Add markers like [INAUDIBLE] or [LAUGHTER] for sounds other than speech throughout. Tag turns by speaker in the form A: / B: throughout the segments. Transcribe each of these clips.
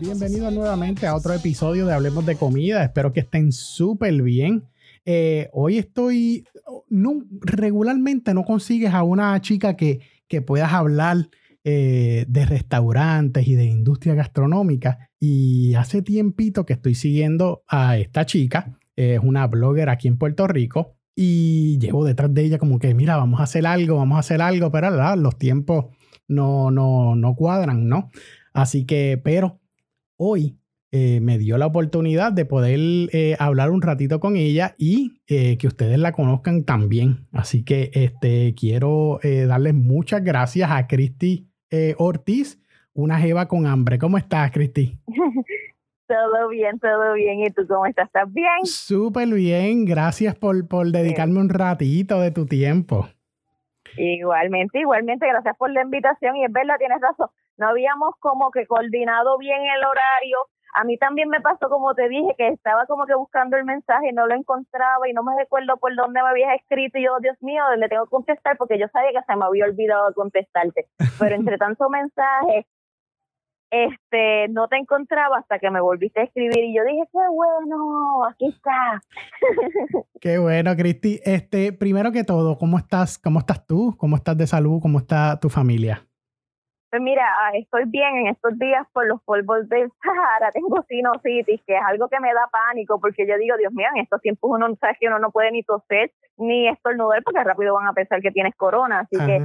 A: Bienvenidos nuevamente a otro episodio de Hablemos de Comida. Espero que estén súper bien. Eh, hoy estoy, no, regularmente no consigues a una chica que, que puedas hablar eh, de restaurantes y de industria gastronómica. Y hace tiempito que estoy siguiendo a esta chica, es una blogger aquí en Puerto Rico, y llevo detrás de ella como que, mira, vamos a hacer algo, vamos a hacer algo, pero los tiempos no, no, no cuadran, ¿no? Así que, pero hoy eh, me dio la oportunidad de poder eh, hablar un ratito con ella y que ustedes la conozcan también. Así que este, quiero darles muchas gracias a Cristi eh, Ortiz, una jeva con hambre. ¿Cómo estás, Cristi? [LAUGHS]
B: todo bien, todo bien. ¿Y tú cómo estás? ¿Estás bien?
A: Súper bien. Gracias por, por dedicarme un ratito de tu tiempo.
B: Igualmente, igualmente, gracias por la invitación. Y es verdad, tienes razón. No habíamos como que coordinado bien el horario a mí también me pasó, como te dije, que estaba como que buscando el mensaje, no lo encontraba y no me recuerdo por dónde me habías escrito y yo, Dios mío, le tengo que contestar porque yo sabía que se me había olvidado contestarte. Pero entre tanto mensajes, este, no te encontraba hasta que me volviste a escribir y yo dije, qué bueno, aquí está. [LAUGHS]
A: Qué bueno, Cristi. Este, primero que todo, ¿cómo estás? ¿Cómo estás tú? ¿Cómo estás de salud? ¿Cómo está tu familia?
B: Pues mira, ah, estoy bien en estos días por los polvos del [LAUGHS] Sahara, tengo sinusitis, que es algo que me da pánico, porque yo digo, Dios mío, en estos tiempos uno sabe que uno no puede ni toser ni estornudar, porque rápido van a pensar que tienes corona, así que,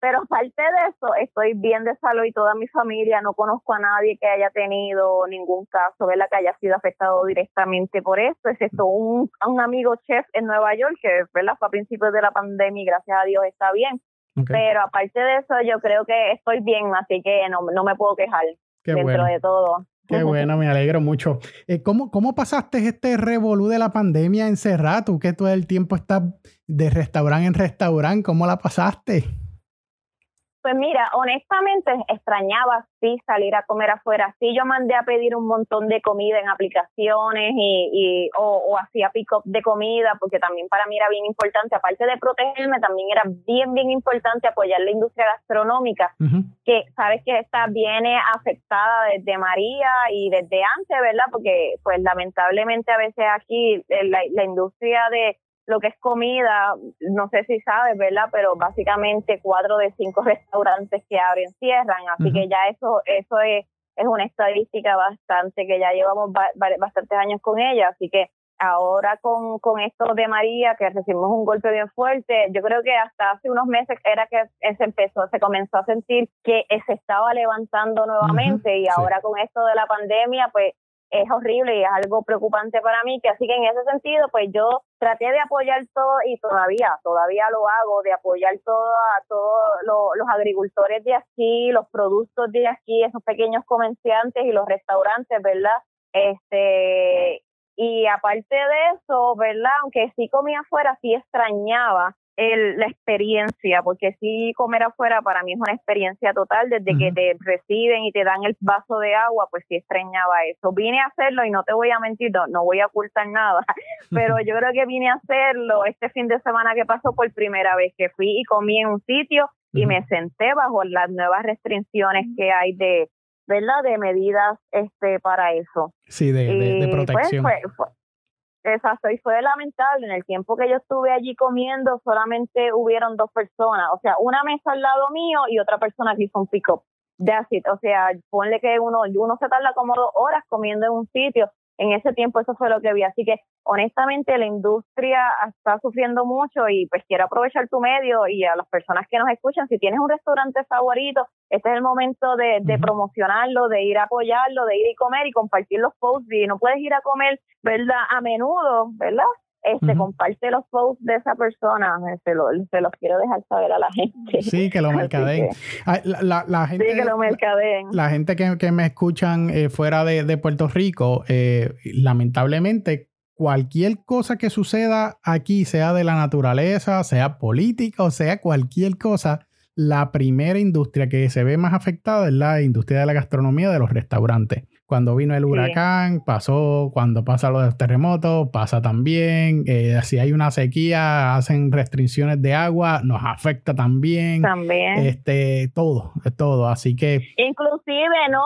B: pero aparte de eso, estoy bien de salud y toda mi familia, no conozco a nadie que haya tenido ningún caso, ¿verdad? Que haya sido afectado directamente por esto, excepto un, un amigo chef en Nueva York, que, ¿verdad? Fue a principios de la pandemia y gracias a Dios está bien pero aparte de eso, yo creo que estoy bien, así que no, no me puedo quejar dentro de todo.
A: Qué [LAUGHS] bueno, me alegro mucho. Eh, ¿cómo, ¿Cómo pasaste este revolú de la pandemia encerrado? Tú que todo el tiempo estás de restaurante en restaurante, ¿cómo la pasaste?
B: Pues mira, honestamente extrañaba sí salir a comer afuera. Sí, yo mandé a pedir un montón de comida en aplicaciones y, y o, o hacía pick-up de comida, porque también para mí era bien importante, aparte de protegerme, también era bien, bien importante apoyar la industria gastronómica, que sabes que esta viene afectada desde María y desde antes, ¿verdad? Porque pues lamentablemente a veces aquí eh, la, la industria de lo que es comida, no sé si sabes, ¿verdad? Pero básicamente cuatro de cinco [LAUGHS] restaurantes que abren cierran, así que ya eso eso es, es una estadística bastante que ya llevamos bastantes años con ella, así que ahora con, con esto de María, que recibimos un golpe bien fuerte, yo creo que hasta hace unos meses era que se empezó, se comenzó a sentir que se estaba levantando nuevamente. Y ahora con esto de la pandemia, pues es horrible y es algo preocupante para mí, que así que en ese sentido, pues yo traté de apoyar todo y todavía, todavía lo hago, de apoyar todo a todos los agricultores de aquí, los productos de aquí, esos pequeños comerciantes y los restaurantes, ¿verdad? Este, y aparte de eso, ¿verdad? Aunque sí comía afuera, sí extrañaba el, la experiencia, porque sí comer afuera para mí es una experiencia total, desde que te reciben y te dan el vaso de agua, pues sí extrañaba eso. Vine a hacerlo y no te voy a mentir, no, no voy a ocultar nada, [LAUGHS] pero yo creo que vine a hacerlo este fin de semana que pasó por primera vez, que fui y comí en un sitio y me senté bajo las nuevas restricciones que hay de, ¿verdad? De medidas este para eso.
A: Sí, de, de, pues, protección.
B: Exacto, y fue lamentable. En el tiempo que yo estuve allí comiendo, solamente hubieron dos personas. O sea, una mesa al lado mío y otra persona que hizo un pick-up. That's. O sea, ponle que uno, uno se tarda como dos horas comiendo en un sitio en ese tiempo eso fue lo que vi. Así que honestamente la industria está sufriendo mucho y pues quiero aprovechar tu medio y a las personas que nos escuchan, si tienes un restaurante favorito, este es el momento de, de promocionarlo, de ir a apoyarlo, de ir y comer y compartir los posts. Y no puedes ir a comer, ¿verdad? A menudo, ¿verdad? este, comparte los posts de esa persona, se, lo, se los quiero dejar saber a la gente.
A: Sí, que lo [LAUGHS] mercadeen. La, la, gente,
B: sí, que lo mercadeen.
A: La, gente que, que me escuchan eh, fuera de, de, Puerto Rico, eh, lamentablemente, cualquier cosa que suceda aquí, sea de la naturaleza, sea política o sea cualquier cosa, la primera industria que se ve más afectada es la industria de la gastronomía, de los restaurantes. Cuando vino el huracán, pasó, cuando pasa los terremotos, pasa también. Eh, si hay una sequía, hacen restricciones de agua, nos afecta también.
B: También.
A: Este, todo, todo. Así que.
B: Inclusive, ¿no?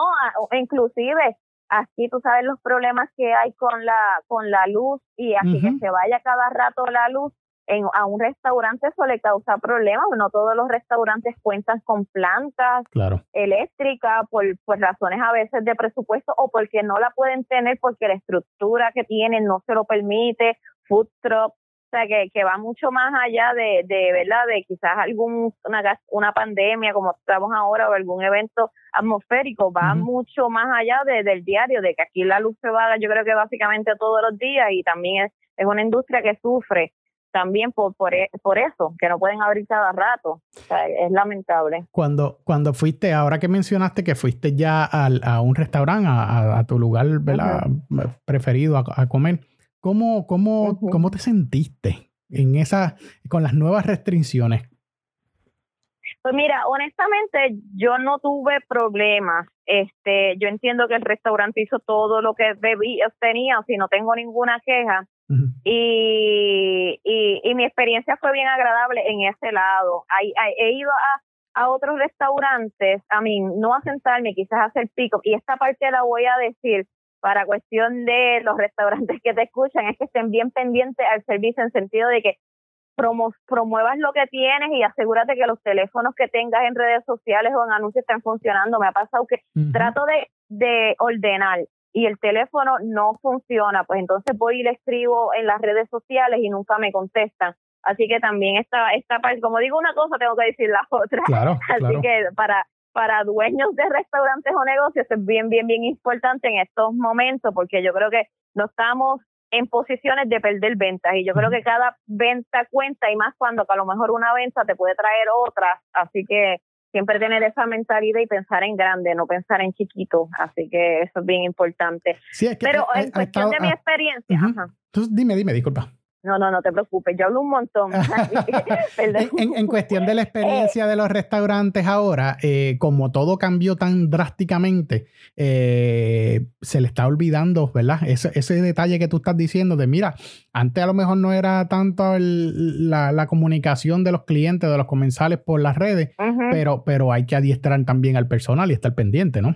B: Inclusive, aquí tú sabes los problemas que hay con la, con la luz y así que se vaya cada rato la luz en, a un restaurante eso le causa problemas. No todos los restaurantes cuentan con plantas eléctricas por, por razones a veces de presupuesto o porque no la pueden tener porque la estructura que tienen no se lo permite. Food truck, o sea, que, que va mucho más allá de, de ¿verdad? De quizás algún, una, una pandemia como estamos ahora o algún evento atmosférico, va mucho más allá de, del diario, de que aquí la luz se va, yo creo que básicamente todos los días y también es, es una industria que sufre también por, por, e, por, eso, que no pueden abrir cada rato. es lamentable.
A: Cuando, cuando fuiste, ahora que mencionaste que fuiste ya al, a un restaurante, a, tu lugar preferido a, comer, ¿cómo, cómo, ¿cómo te sentiste en esa, con las nuevas restricciones?
B: Pues mira, honestamente yo no tuve problemas. Este, yo entiendo que el restaurante hizo todo lo que debía, tenía, si no tengo ninguna queja y, y, mi experiencia fue bien agradable en ese lado. he ido a, a otros restaurantes, a mí, no a sentarme, quizás a hacer pico, y esta parte la voy a decir para cuestión de los restaurantes que te escuchan, es que estén bien pendientes al servicio en sentido de que promuevas lo que tienes y asegúrate que los teléfonos que tengas en redes sociales o en anuncios estén funcionando. Me ha pasado que trato de, de ordenar y el teléfono no funciona, pues entonces voy y le escribo en las redes sociales y nunca me contestan. Así que también esta, esta parte, como digo una cosa, tengo que decir la otra. [LAUGHS] Así que para, para dueños de restaurantes o negocios es bien, bien, bien importante en estos momentos, porque yo creo que no estamos en posiciones de perder ventas y yo creo que cada venta cuenta y más cuando a lo mejor una venta te puede traer otra, así que siempre tener esa mentalidad y pensar en grande, no pensar en chiquito. Así que eso es bien importante. Pero en cuestión de mi experiencia.
A: dime, dime, disculpa.
B: No, no, no te preocupes, yo hablo un montón. [LAUGHS] [LAUGHS]
A: en, cuestión de la experiencia de los restaurantes ahora, eh, como todo cambió tan drásticamente, eh, se le está olvidando, ¿verdad? Ese, ese, detalle que tú estás diciendo de, mira, antes a lo mejor no era tanto la, comunicación de los clientes, de los comensales por las redes, pero, pero hay que adiestrar también al personal y estar pendiente, ¿no?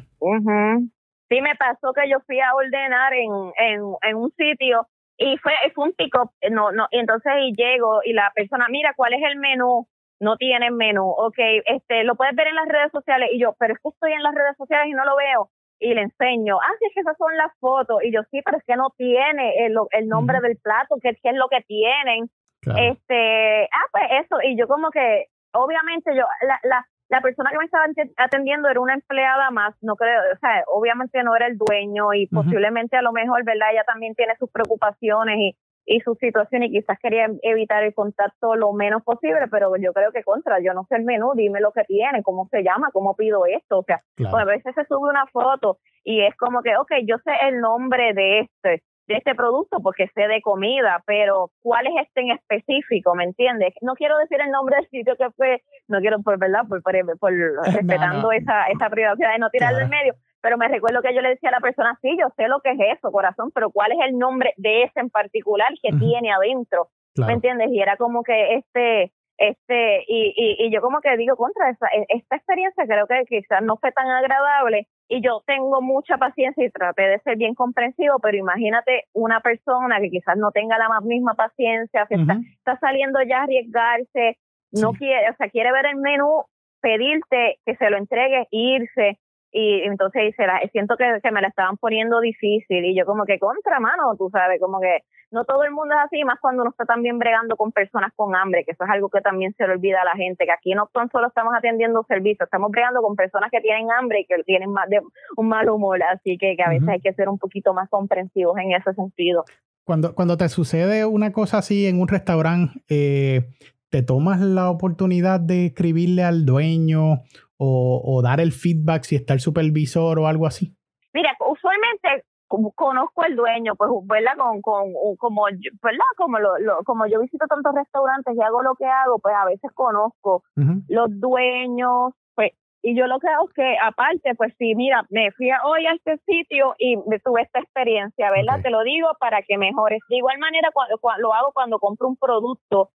B: Sí, me pasó que yo fui a ordenar en, en, en un sitio y fue, fue un pick-up, no, no, y entonces y llego y la persona, mira, ¿cuál es el menú? No tiene menú, ok, este, lo puedes ver en las redes sociales, y yo, pero es que estoy en las redes sociales y no lo veo, y le enseño, ah, sí, es que esas son las fotos, y yo, sí, pero es que no tiene el, el nombre del plato, ¿qué, es lo que tienen? Este, ah, pues eso, y yo como que, obviamente yo, la, la, la persona que me estaba atendiendo era una empleada más, no creo, o sea, obviamente no era el dueño y posiblemente a lo mejor, ¿verdad? Ella también tiene sus preocupaciones y, y su situación y quizás quería evitar el contacto lo menos posible, pero yo creo que contra, yo no sé el menú, dime lo que tiene, cómo se llama, cómo pido esto, o sea, pues a veces se sube una foto y es como que, ok, yo sé el nombre de este, de este producto porque sé de comida, pero ¿cuál es este en específico? ¿Me entiendes? No quiero decir el nombre del sitio que fue, no quiero por verdad, por, por, [LAUGHS] respetando esa, esa privacidad de no tirarlo en medio, pero me recuerdo que yo le decía a la persona, sí, yo sé lo que es eso, corazón, pero ¿cuál es el nombre de ese en particular que tiene adentro? ¿Me entiendes? Y era como que este, este, y, y, y yo como que digo contra esa, e, esta experiencia creo que quizás no fue tan agradable y yo tengo mucha paciencia y traté de ser bien comprensivo, pero imagínate una persona que quizás no tenga la misma paciencia, que está, saliendo ya a arriesgarse, no quiere, o sea, quiere ver el menú, pedirte que se lo entregue, irse, y entonces siento que, que me la estaban poniendo difícil y yo como que contra mano, tú sabes, como que no todo el mundo es así, más cuando uno está también bregando con personas con hambre, que eso es algo que también se le olvida a la gente, que aquí no solo estamos atendiendo servicios, estamos bregando con personas que tienen hambre y que tienen más de un mal humor, así que, a veces hay que ser un poquito más comprensivos en ese sentido.
A: Cuando, cuando te sucede una cosa así en un restaurante, eh, ¿te tomas la oportunidad de escribirle al dueño o, o dar el feedback si está el supervisor o algo así?
B: Mira, usualmente conozco el dueño, pues, ¿verdad? Con, con, como, ¿verdad? Como, lo, como yo visito tantos restaurantes y hago lo que hago, pues a veces conozco los dueños, pues, y yo lo que hago es que, aparte, pues sí, mira, me fui hoy a este sitio y tuve esta experiencia, ¿verdad? Te lo digo para que mejores. De igual manera, cuando, lo hago cuando compro un producto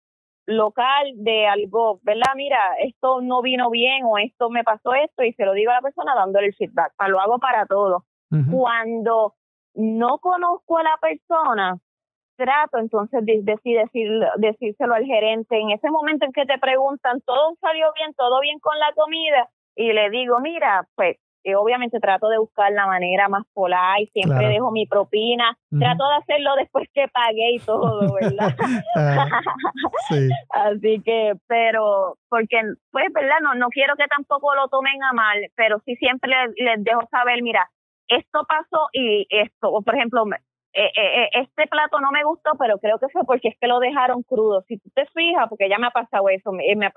B: local de algo, ¿verdad? Mira, esto no vino bien o esto me pasó esto y se lo digo a la persona dándole el feedback. Lo hago para todo. Cuando no conozco a la persona, trato entonces de, decir, decírselo al gerente. En ese momento en que te preguntan, todo salió bien, todo bien con la comida, y le digo, mira, pues y obviamente trato de buscar la manera más polar y siempre dejo mi propina, trato de hacerlo después que pagué y todo, [LAUGHS] ¿verdad? Ah, [LAUGHS] Así que, pero, porque, pues, ¿verdad? No, no quiero que tampoco lo tomen a mal, pero sí siempre les, les dejo saber, mira, esto pasó y esto, o por ejemplo, eh, eh, eh, este plato no me gustó, pero creo que fue porque es que lo dejaron crudo. Si tú te fijas, porque ya me ha pasado eso, me, me,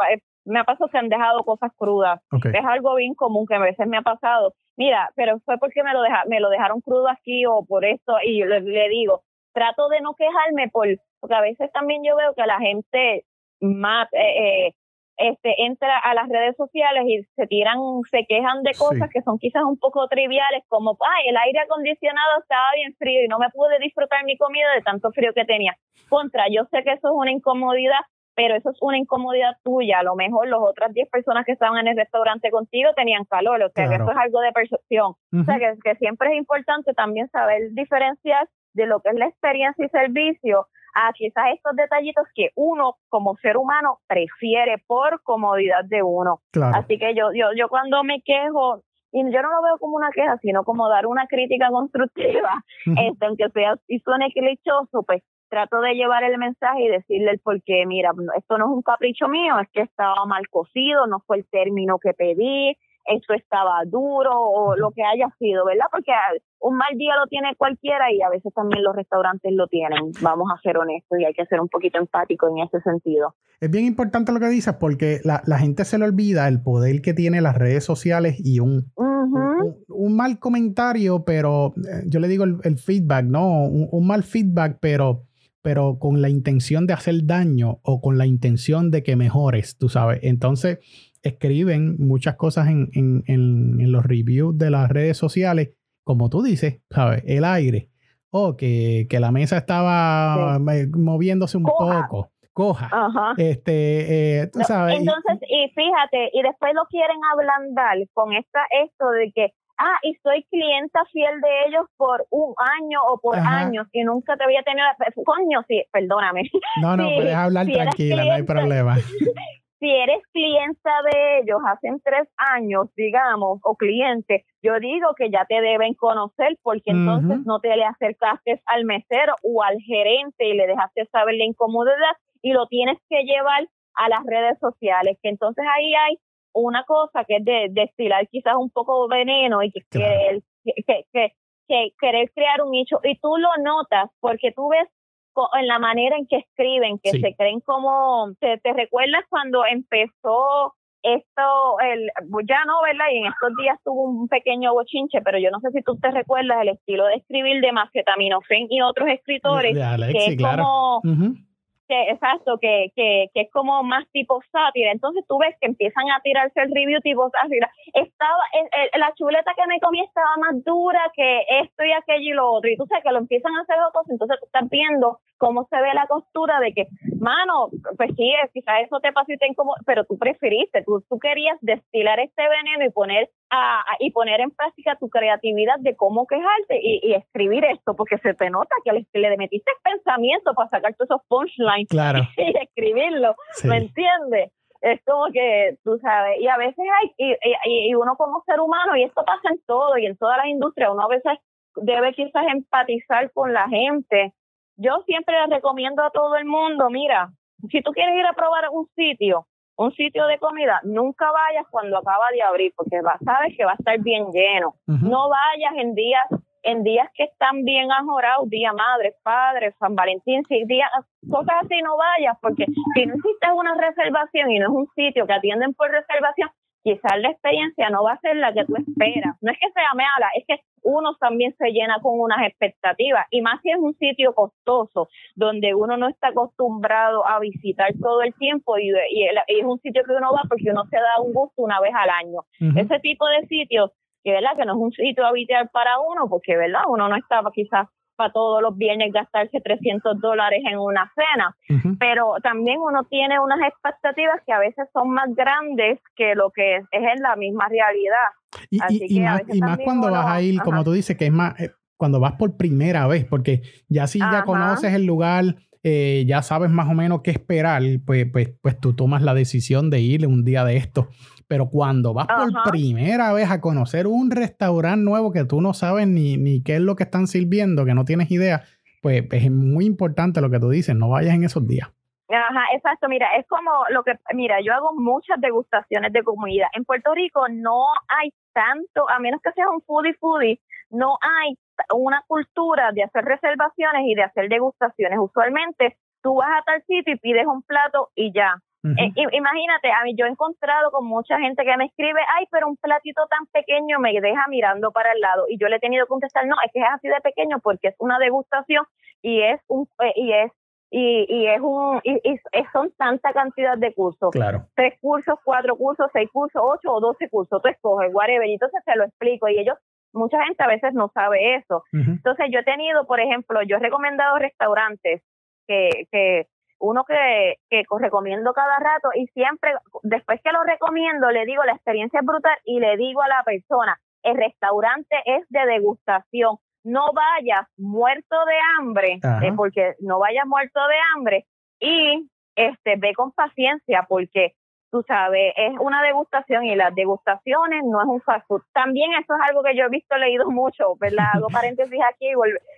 B: me ha pasado que han dejado cosas crudas. Es algo bien común que a veces me ha pasado. Mira, pero fue porque me lo, deja, me lo dejaron crudo aquí o por esto, y yo le, le digo, trato de no quejarme por, porque a veces también yo veo que la gente más, eh, este, entra a las redes sociales y se tiran, se quejan de cosas que son quizás un poco triviales, como, ay, el aire acondicionado estaba bien frío y no me pude disfrutar mi comida de tanto frío que tenía. Contra, yo sé que eso es una incomodidad, pero eso es una incomodidad tuya. A lo mejor las otras 10 personas que estaban en el restaurante contigo tenían calor, o sea, que eso es algo de percepción. O sea, que, que siempre es importante también saber diferenciar de lo que es la experiencia y servicio a quizás estos detallitos que uno como ser humano prefiere por comodidad de uno. Así que yo, yo, yo cuando me quejo, y yo no lo veo como una queja, sino como dar una crítica constructiva, este, aunque sea y suene clichoso, pues trato de llevar el mensaje y decirle el por qué, mira, esto no es un capricho mío, es que estaba mal cocido, no fue el término que pedí, esto estaba duro o lo que haya sido, ¿verdad? Porque un mal día lo tiene cualquiera y a veces también los restaurantes lo tienen, vamos a ser honestos y hay que ser un poquito empático en ese sentido.
A: Es bien importante lo que dices porque la, gente se le olvida el poder que tiene las redes sociales y un, un, mal comentario, pero eh, yo le digo el, feedback, ¿no? Un, mal feedback, pero pero con la intención de hacer daño o con la intención de que mejores, tú sabes. Entonces, escriben muchas cosas en, en, en, los reviews de las redes sociales, como tú dices, ¿sabes? El aire. O que, que la mesa estaba eh, moviéndose un poco. Coja. Este, eh, sabes.
B: Entonces, y fíjate, y después lo quieren ablandar con esta, esto de que, ah, y soy clienta fiel de ellos por un año o por años y nunca te había tenido, coño, sí, perdóname.
A: No, no, [LAUGHS] puedes hablar tranquila, no hay problema. [LAUGHS]
B: si eres clienta de ellos hace tres años, digamos, o cliente, yo digo que ya te deben conocer porque entonces no te le acercaste al mesero o al gerente y le dejaste saber la incomodidad y lo tienes que llevar a las redes sociales, que entonces ahí hay una cosa que es de destilar quizás un poco veneno y que, que, que, que, querer crear un nicho y tú lo notas porque tú ves en la manera en que escriben, que se creen como, te, te recuerdas cuando empezó esto, el, ya no, ¿verdad? Y en estos días tuvo un pequeño bochinche, pero yo no sé si tú te recuerdas el estilo de escribir de Macetaminofén y otros escritores, que es como que exacto, que, que, que es como más tipo sátira. Entonces tú ves que empiezan a tirarse el review tipo sátira. Estaba, la chuleta que me comí estaba más dura que esto y aquello y lo otro. Y tú sabes que lo empiezan a hacer otros, entonces tú estás viendo cómo se ve la costura de que, mano, pues sí, quizás eso te pasó y te incomodó, pero tú preferiste, tú, tú querías destilar este veneno y poner a, y poner en práctica tu creatividad de cómo quejarte y, escribir esto, porque se te nota que le, le metiste pensamiento para sacar todos esos punchlines [LAUGHS] y escribirlo, ¿me entiendes? Es como que, tú sabes, y a veces hay, y, y, uno como ser humano, y esto pasa en todo y en todas las industrias, uno a veces debe quizás empatizar con la gente. Yo siempre les recomiendo a todo el mundo, mira, si tú quieres ir a probar un sitio, un sitio de comida, nunca vayas cuando acaba de abrir, porque va, sabes que va a estar bien lleno. No vayas en días en días que están bien ajorados, día madre, padre, San Valentín, si días, cosas así no vayas, porque si no hiciste una reservación y no es un sitio que atienden por reservación, quizás la experiencia no va a ser la que tú esperas. No es que sea mala, es que uno también se llena con unas expectativas y más si es un sitio costoso donde uno no está acostumbrado a visitar todo el tiempo y, es un sitio que uno va porque uno se da un gusto una vez al año. Ese tipo de sitios que verdad que no es un sitio habitual para uno porque verdad uno no estaba quizás para todos los viernes gastarse 300 dólares en una cena, pero también uno tiene unas expectativas que a veces son más grandes que lo que es, es en la misma realidad.
A: Y, más, cuando vas a ir, como tú dices, que es más, eh, cuando vas por primera vez, porque ya si ya conoces el lugar, eh, ya sabes más o menos qué esperar, pues, pues, pues tú tomas la decisión de ir un día de esto. Pero cuando vas por primera vez a conocer un restaurante nuevo que tú no sabes ni, ni qué es lo que están sirviendo, que no tienes idea, pues es muy importante lo que tú dices, no vayas en esos días.
B: Ajá, exacto. Mira, es como lo que, mira, yo hago muchas degustaciones de comida. En Puerto Rico no hay tanto, a menos que seas un foodie foodie, no hay una cultura de hacer reservaciones y de hacer degustaciones. Usualmente tú vas a tal sitio y pides un plato y ya. Eh, imagínate, a mí yo he encontrado con mucha gente que me escribe, ay, pero un platito tan pequeño me deja mirando para el lado y yo le he tenido que contestar, no, es que es así de pequeño porque es una degustación y es un eh, y es y, y es un y, son tanta cantidad de cursos,
A: claro.
B: tres cursos, cuatro cursos, seis cursos, ocho o doce cursos, tú escoges, whatever, y entonces te lo explico y ellos mucha gente a veces no sabe eso. Entonces yo he tenido, por ejemplo, yo he recomendado restaurantes que, que uno que, que recomiendo cada rato y siempre, después que lo recomiendo, le digo, la experiencia es brutal y le digo a la persona, el restaurante es de degustación, no vayas muerto de hambre, eh, porque no vayas muerto de hambre y este ve con paciencia porque tú sabes, es una degustación y las degustaciones no es un fast food. También eso es algo que yo he visto, leído mucho, ¿verdad? Hago paréntesis aquí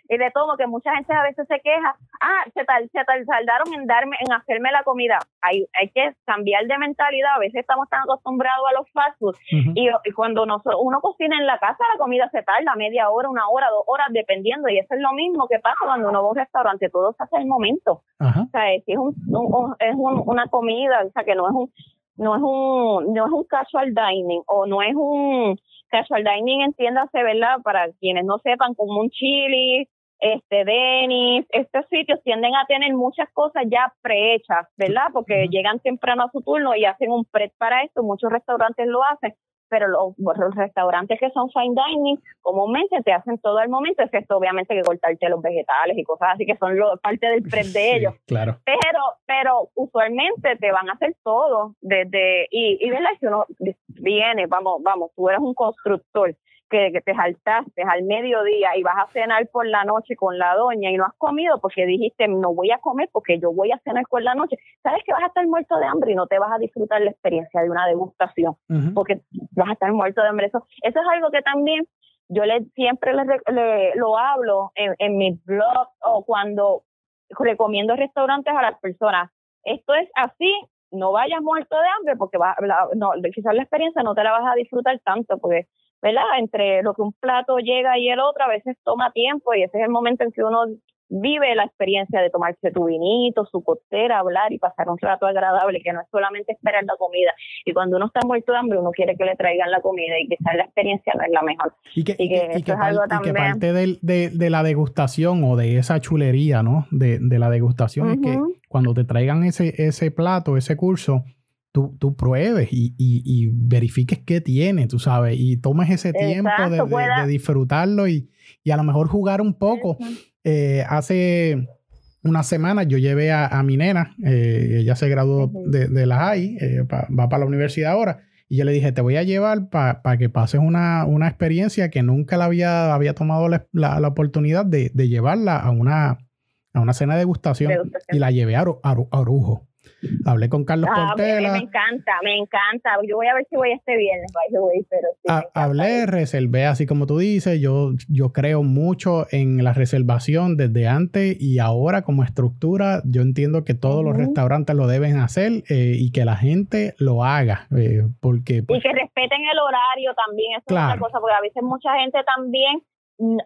B: y, de todo, que mucha gente a veces se queja, ah, se, tal, se tal, saldaron en darme, en hacerme la comida. Hay, hay que cambiar de mentalidad, a veces estamos tan acostumbrados a los fast food y, cuando uno cocina en la casa, la comida se tarda media hora, una hora, dos horas, dependiendo, y eso es lo mismo que pasa cuando uno va a un restaurante, todo se hace el momento. O sea, es, un, es una comida, o sea, que no es un no es un no es un casual dining o no es un casual dining entiéndase verdad para quienes no sepan como un chili este Denis estos sitios tienden a tener muchas cosas ya prehechas verdad porque llegan temprano a su turno y hacen un prep para esto muchos restaurantes lo hacen pero los, restaurantes que son fine dining comúnmente te hacen todo el momento, excepto obviamente que cortarte los vegetales y cosas así que son lo, parte del prep de [LAUGHS] ellos.
A: Claro.
B: Pero, pero usualmente te van a hacer todo desde, y, y verdad, si uno viene, vamos, vamos, tú eres un constructor que, te saltaste al mediodía y vas a cenar por la noche con la doña y no has comido porque dijiste no voy a comer porque yo voy a cenar por la noche, sabes que vas a estar muerto de hambre y no te vas a disfrutar la experiencia de una degustación porque vas a estar muerto de hambre. Eso, eso es algo que también yo le siempre le, lo hablo en, en mis blogs o cuando recomiendo restaurantes a las personas. Esto es así, no vayas muerto de hambre porque va, no, quizás la experiencia no te la vas a disfrutar tanto porque ¿verdad? Entre lo que un plato llega y el otro, a veces toma tiempo y ese es el momento en que uno vive la experiencia de tomarse tu vinito, su costera, hablar y pasar un rato agradable, que no es solamente esperar la comida. Y cuando uno está muerto de hambre, uno quiere que le traigan la comida y quizás la experiencia no es la mejor.
A: Y que, parte de, la degustación o de esa chulería, ¿no? De, la degustación es que cuando te traigan ese, ese plato, ese curso, tú, pruebes y, verifiques qué tiene, tú sabes, y tomes ese tiempo de, disfrutarlo y, a lo mejor jugar un poco. Eh, hace una semana yo llevé a, mi nena, eh, ella se graduó de, la high, eh, va para la universidad ahora, y yo le dije, te voy a llevar para que pases una, experiencia que nunca la había, había tomado la, oportunidad de, llevarla a una, a una cena de degustación, y la llevé a, a Orujo. Hablé con Carlos ah, Portela.
B: Me, encanta, me encanta. Yo voy a ver si voy este viernes, pero
A: sí, Hablé, reservé, así como tú dices. Yo, yo creo mucho en la reservación desde antes y ahora como estructura. Yo entiendo que todos los restaurantes lo deben hacer eh, y que la gente lo haga. Eh, porque,
B: y pues que respeten el horario también. Eso es una cosa, porque a veces mucha gente también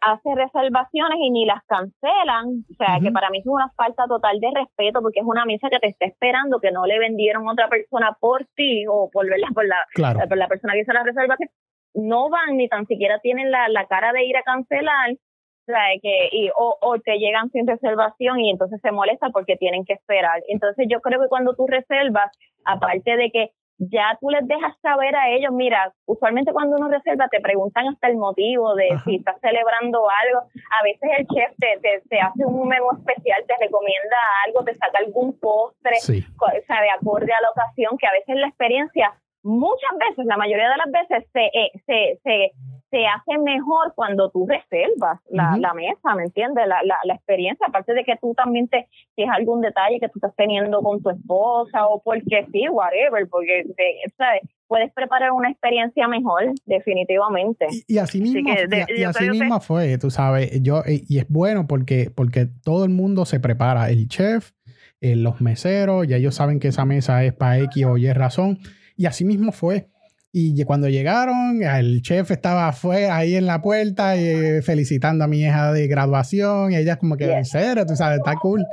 B: hace reservaciones y ni las cancelan, o sea, que para mí es una falta total de respeto porque es una mesa que te está esperando, que no le vendieron a otra persona por ti o por, verla, por, la, por la persona que hizo la reservación, no van ni tan siquiera tienen la, la cara de ir a cancelar, o sea, que, y, o, o te llegan sin reservación y entonces se molesta porque tienen que esperar. Entonces yo creo que cuando tú reservas, aparte de que ya tú les dejas saber a ellos, mira, usualmente cuando uno reserva te preguntan hasta el motivo de si estás celebrando algo, a veces el chef te, te, hace un menú especial, te recomienda algo, te saca algún postre, o sea, de acorde a la ocasión, que a veces la experiencia, muchas veces, la mayoría de las veces se, eh, se, se se hace mejor cuando tú reservas la, la mesa, ¿me entiendes? La, la, la, experiencia, aparte de que tú también te, si es algún detalle que tú estás teniendo con tu esposa o porque sí, whatever, porque ¿sabes? puedes preparar una experiencia mejor, definitivamente.
A: Y, así mismo, y, así mismo fue, tú sabes, yo, y es bueno porque, porque todo el mundo se prepara, el chef, eh, los meseros, ya ellos saben que esa mesa es para X o Y razón, y así mismo fue y cuando llegaron, el chef estaba afuera, ahí en la puerta, y felicitando a mi hija de graduación. Y ella como que, en serio, tú sabes, está cool.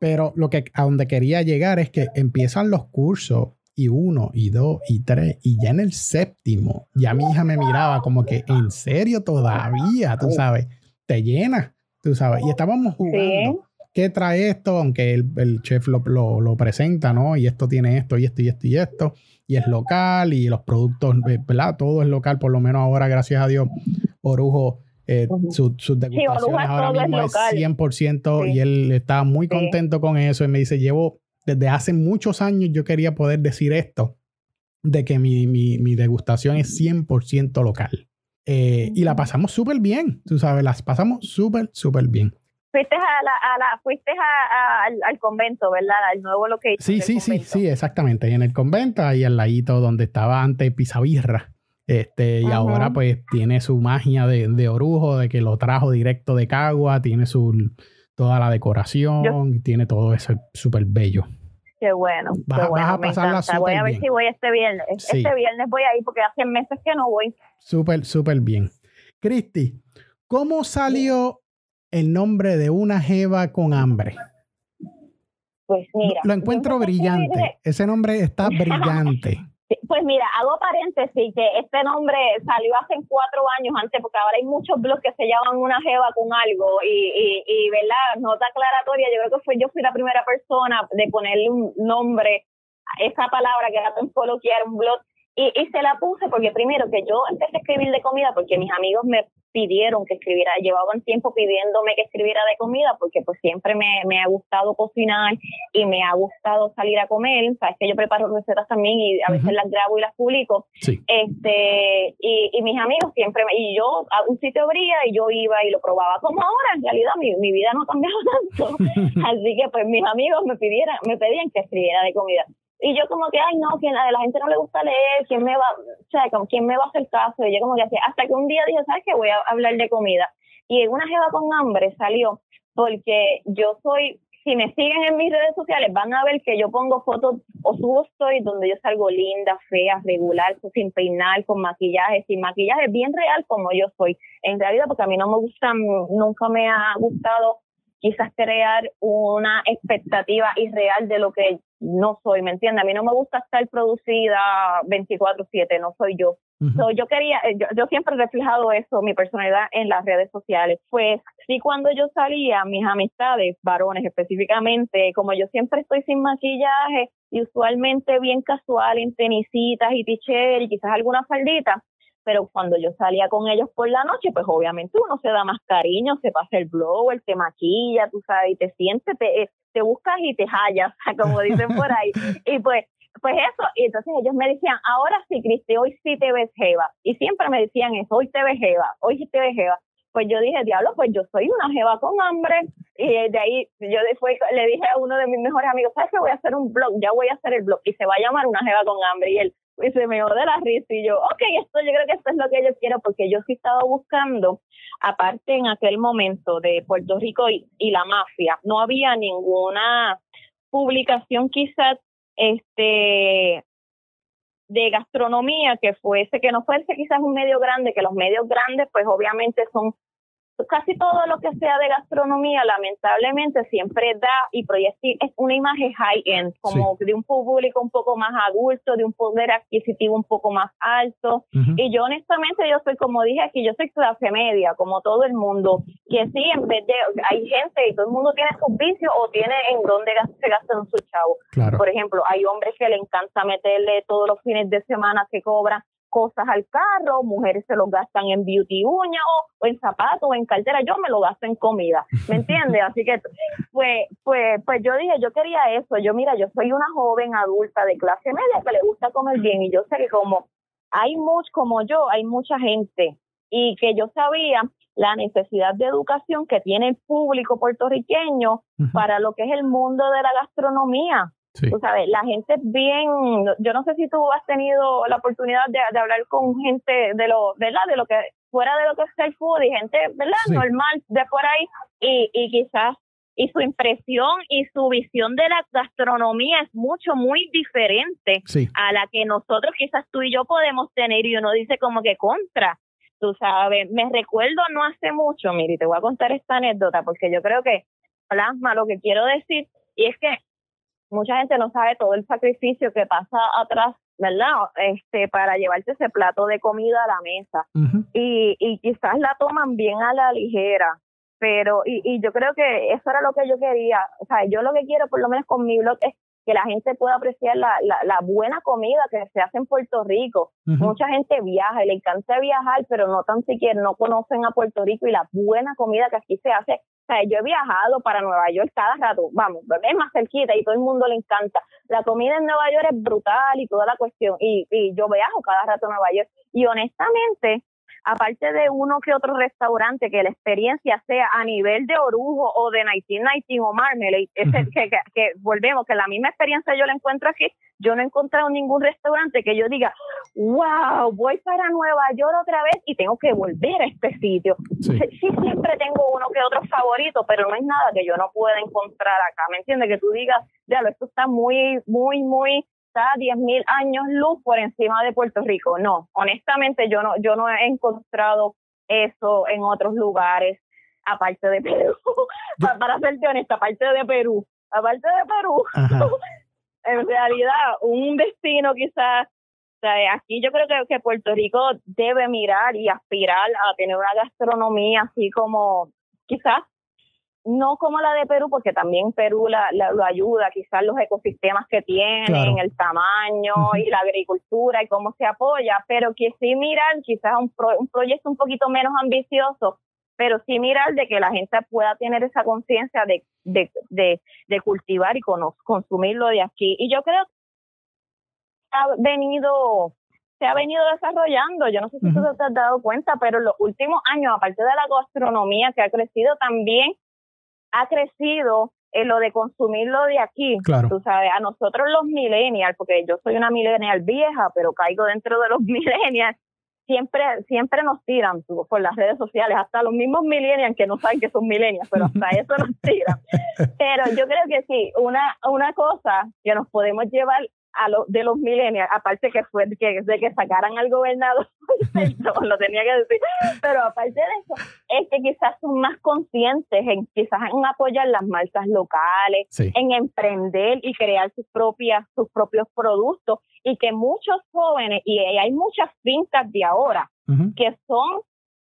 A: Pero lo que a donde quería llegar es que empiezan los cursos y uno, y dos, y tres, y ya en el séptimo, ya mi hija me miraba como que, en serio todavía, tú sabes, te llena, tú sabes. Y estábamos jugando. ¿Qué trae esto? Aunque el, el chef lo, lo, lo, presenta, ¿no? Y esto tiene esto, y esto, y esto, y esto y es local y los productos, eh, ¿verdad? Todo es local, por lo menos ahora, gracias a Dios, Orujo. Eh, sus degustaciones ahora mismo es, 100% y él está muy contento con eso y me dice, llevo desde hace muchos años yo quería poder decir esto, de que mi, mi, mi degustación es 100% local. Eh, y la pasamos súper bien, tú sabes, las pasamos súper, súper bien.
B: Fuiste a la, a la fuiste a, al, convento, ¿verdad? Al nuevo lo que
A: Sí, sí, sí, sí, exactamente. Y en el convento, ahí al ladito donde estaba antes Pisavirra. Este, y ahora pues tiene su magia de, de, orujo, de que lo trajo directo de Cagua, tiene su toda la decoración, tiene todo eso súper bello.
B: Qué bueno.
A: Vas,
B: qué
A: bueno, a pasarla súper
B: Voy a ver si voy este viernes. Este viernes voy a ir porque hace meses que no voy.
A: Súper, súper bien. Cristi, ¿cómo salió el nombre de una jeva con hambre?
B: Pues mira.
A: Lo encuentro brillante. Ese nombre está [LAUGHS] brillante.
B: Pues mira, hago paréntesis que este nombre salió hace cuatro años antes, porque ahora hay muchos blogs que se llaman una jeva con algo y, y, y ¿verdad? Nota aclaratoria, yo creo que fue yo fui la primera persona de ponerle un nombre a esa palabra que era tan coloquial, un blog y, y se la puse porque primero que yo empecé a escribir de comida porque mis amigos me pidieron que escribiera, llevaban tiempo pidiéndome que escribiera de comida porque pues siempre me, me ha gustado cocinar y me ha gustado salir a comer, sabes que yo preparo recetas también y a veces las grabo y las publico, este y, y, mis amigos siempre, y yo a un sitio abría y yo iba y lo probaba como ahora, en realidad mi, mi vida no ha cambiado [LAUGHS] tanto, [LAUGHS] así que pues mis amigos me pidieran, me pedían que escribiera de comida y yo como que, ay, no, que a la gente no le gusta leer, ¿quién me va, o sea, quién me va a hacer caso? Y yo como que hacía, hasta que un día dije, ¿sabes qué? Voy a hablar de comida. Y en una jeva con hambre salió, porque yo soy, si me siguen en mis redes sociales, van a ver que yo pongo fotos o subo stories donde yo salgo linda, fea, regular, sin peinar, con maquillaje, sin maquillaje, bien real como yo soy. En realidad, porque a mí no me gusta, nunca me ha gustado quizás crear una expectativa irreal de lo que no soy, ¿me entiendes? A mí no me gusta estar producida 24/7, no soy yo. yo quería, eh, yo, yo, siempre he reflejado eso, mi personalidad en las redes sociales. Pues sí, cuando yo salía, mis amistades, varones específicamente, como yo siempre estoy sin maquillaje y usualmente bien casual en tenisitas y t-shirt y quizás alguna faldita, pero cuando yo salía con ellos por la noche, pues obviamente uno se da más cariño, se pasa el blower, te maquilla, tú sabes, y te sientes, te, eh, te buscas y te hallas, [LAUGHS] como dicen por ahí. y pues, pues eso, y entonces ellos me decían, ahora sí, Cristi, hoy sí te ves jeva. Y siempre me decían eso, hoy te ves jeva, hoy sí te ves jeva. Pues yo dije, diablo, pues yo soy una jeva con hambre. Y de ahí yo después le dije a uno de mis mejores amigos, ¿sabes que voy a hacer un blog? Ya voy a hacer el blog y se va a llamar Una jeva con hambre. Y él, y se me de la risa y yo, ok, esto yo creo que esto es lo que yo quiero porque yo sí estaba buscando, aparte en aquel momento de Puerto Rico y, la mafia, no había ninguna publicación quizás este de gastronomía que fuese, que no fuese quizás un medio grande, que los medios grandes pues obviamente son casi todo lo que sea de gastronomía, lamentablemente, siempre da y proyecta es una imagen high-end, como de un público un poco más adulto, de un poder adquisitivo un poco más alto. Y yo honestamente, yo soy, como dije aquí, yo soy clase media, como todo el mundo, que sí, en vez de, hay gente y todo el mundo tiene sus vicios o tiene en dónde se gastan sus chavos. Por ejemplo, hay hombres que le encanta meterle todos los fines de semana que cobran cosas al carro, mujeres se lo gastan en beauty uña o, en zapatos o en cartera, yo me lo gasto en comida, ¿me entiendes? Así que pues, pues, pues yo dije, yo quería eso, yo mira, yo soy una joven adulta de clase media que le gusta comer bien y yo sé que como hay mucho, como yo, hay mucha gente y que yo sabía la necesidad de educación que tiene el público puertorriqueño para lo que es el mundo de la gastronomía. Tú sabes, la gente es bien, yo no sé si tú has tenido la oportunidad de, hablar con gente de lo, ¿verdad? De lo que, fuera de lo que es el food y gente, ¿verdad? Normal de por ahí. Y, y quizás y su impresión y su visión de la gastronomía es mucho, muy diferente a la que nosotros quizás tú y yo podemos tener y uno dice como que contra, tú sabes, me recuerdo no hace mucho, mire, te voy a contar esta anécdota porque yo creo que plasma lo que quiero decir y es que mucha gente no sabe todo el sacrificio que pasa atrás, ¿verdad? Este, para llevarse ese plato de comida a la mesa. y, y quizás la toman bien a la ligera, pero, y, y yo creo que eso era lo que yo quería. O sea, yo lo que quiero, por lo menos con mi blog, es que la gente pueda apreciar la, la, buena comida que se hace en Puerto Rico. Mucha gente viaja y le encanta viajar, pero no tan siquiera no conocen a Puerto Rico y la buena comida que aquí se hace sea, yo he viajado para Nueva York cada rato, vamos, es más cerquita y todo el mundo le encanta. La comida en Nueva York es brutal y toda la cuestión, y, y yo viajo cada rato a Nueva York. Y honestamente, aparte de uno que otro restaurante, que la experiencia sea a nivel de Orujo o de 1919 o Marmalade, que, que, volvemos, que la misma experiencia yo la encuentro aquí, yo no he encontrado ningún restaurante que yo diga, wow, voy para Nueva York otra vez y tengo que volver a este sitio. Sí, siempre tengo uno que otro favorito, pero no es nada que yo no pueda encontrar acá, ¿me entiendes? Que tú digas, ya, esto está muy, muy, muy está 10.000 años luz por encima de Puerto Rico. No, honestamente yo no, yo no he encontrado eso en otros lugares, aparte de Perú. [LAUGHS] Para serte honesta, aparte de Perú, aparte de Perú, [LAUGHS] en realidad un destino quizás, aquí yo creo que, que Puerto Rico debe mirar y aspirar a tener una gastronomía así como quizás no como la de Perú, porque también Perú la, lo ayuda, quizás los ecosistemas que tienen, el tamaño y la agricultura y cómo se apoya, pero que sí mirar quizás un, un proyecto un poquito menos ambicioso, pero sí mirar de que la gente pueda tener esa conciencia de, de, de, cultivar y consumirlo de aquí. Y yo creo que ha venido se ha venido desarrollando. Yo no sé si tú te has dado cuenta, pero en los últimos años, aparte de la gastronomía que ha crecido también, ha crecido en lo de consumirlo de aquí.
A: Claro.
B: Tú sabes, a nosotros los millennials, porque yo soy una millennial vieja, pero caigo dentro de los [LAUGHS] millennials, siempre siempre nos tiran por las redes sociales, hasta los mismos millennials que no saben que son millennials, pero hasta [LAUGHS] eso nos tiran. Pero yo creo que sí, una, una cosa que nos podemos llevar a lo, de los millennials, aparte que fue que, de que sacaran al gobernador, [LAUGHS] [LAUGHS] lo tenía que decir, pero aparte de eso, es que quizás son más conscientes en quizás en apoyar las marcas locales, en emprender y crear sus propias, sus propios productos, y que muchos jóvenes, y hay muchas fincas de ahora, que son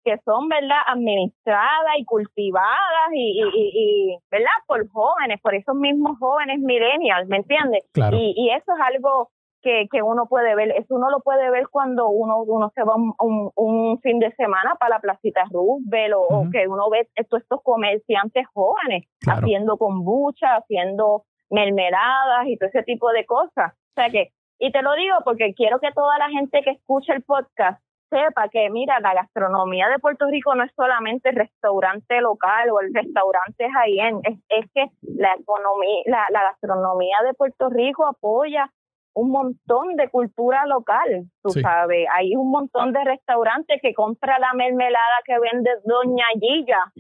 B: que son, ¿verdad?, administradas y cultivadas y, y, ¿verdad?, por jóvenes, por esos mismos jóvenes millennials, ¿me entiendes? Y, y eso es algo que, que uno puede ver, eso uno lo puede ver cuando uno, uno se va un, un, fin de semana para la placita Roosevelt o, que uno ve estos, estos comerciantes jóvenes haciendo kombucha, haciendo mermeladas y todo ese tipo de cosas. O sea que, y te lo digo porque quiero que toda la gente que escucha el podcast sepa que, mira, la gastronomía de Puerto Rico no es solamente el restaurante local o el restaurante high-end, es, que la, economía, la, gastronomía de Puerto Rico apoya un montón de cultura local, tú sabes. Hay un montón de restaurantes que compra la mermelada que vende Doña Giga,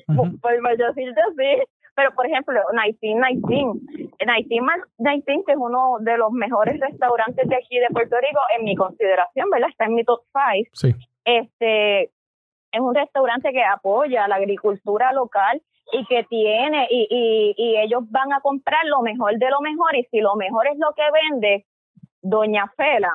B: por decirte así. Pero, por ejemplo, 1919, 1919, que es uno de los mejores restaurantes de aquí de Puerto Rico, en mi consideración, ¿verdad? Está en mi top 5.
A: Sí.
B: Este, es un restaurante que apoya la agricultura local y que tiene, y, y, y ellos van a comprar lo mejor de lo mejor, y si lo mejor es lo que vende Doña Fela,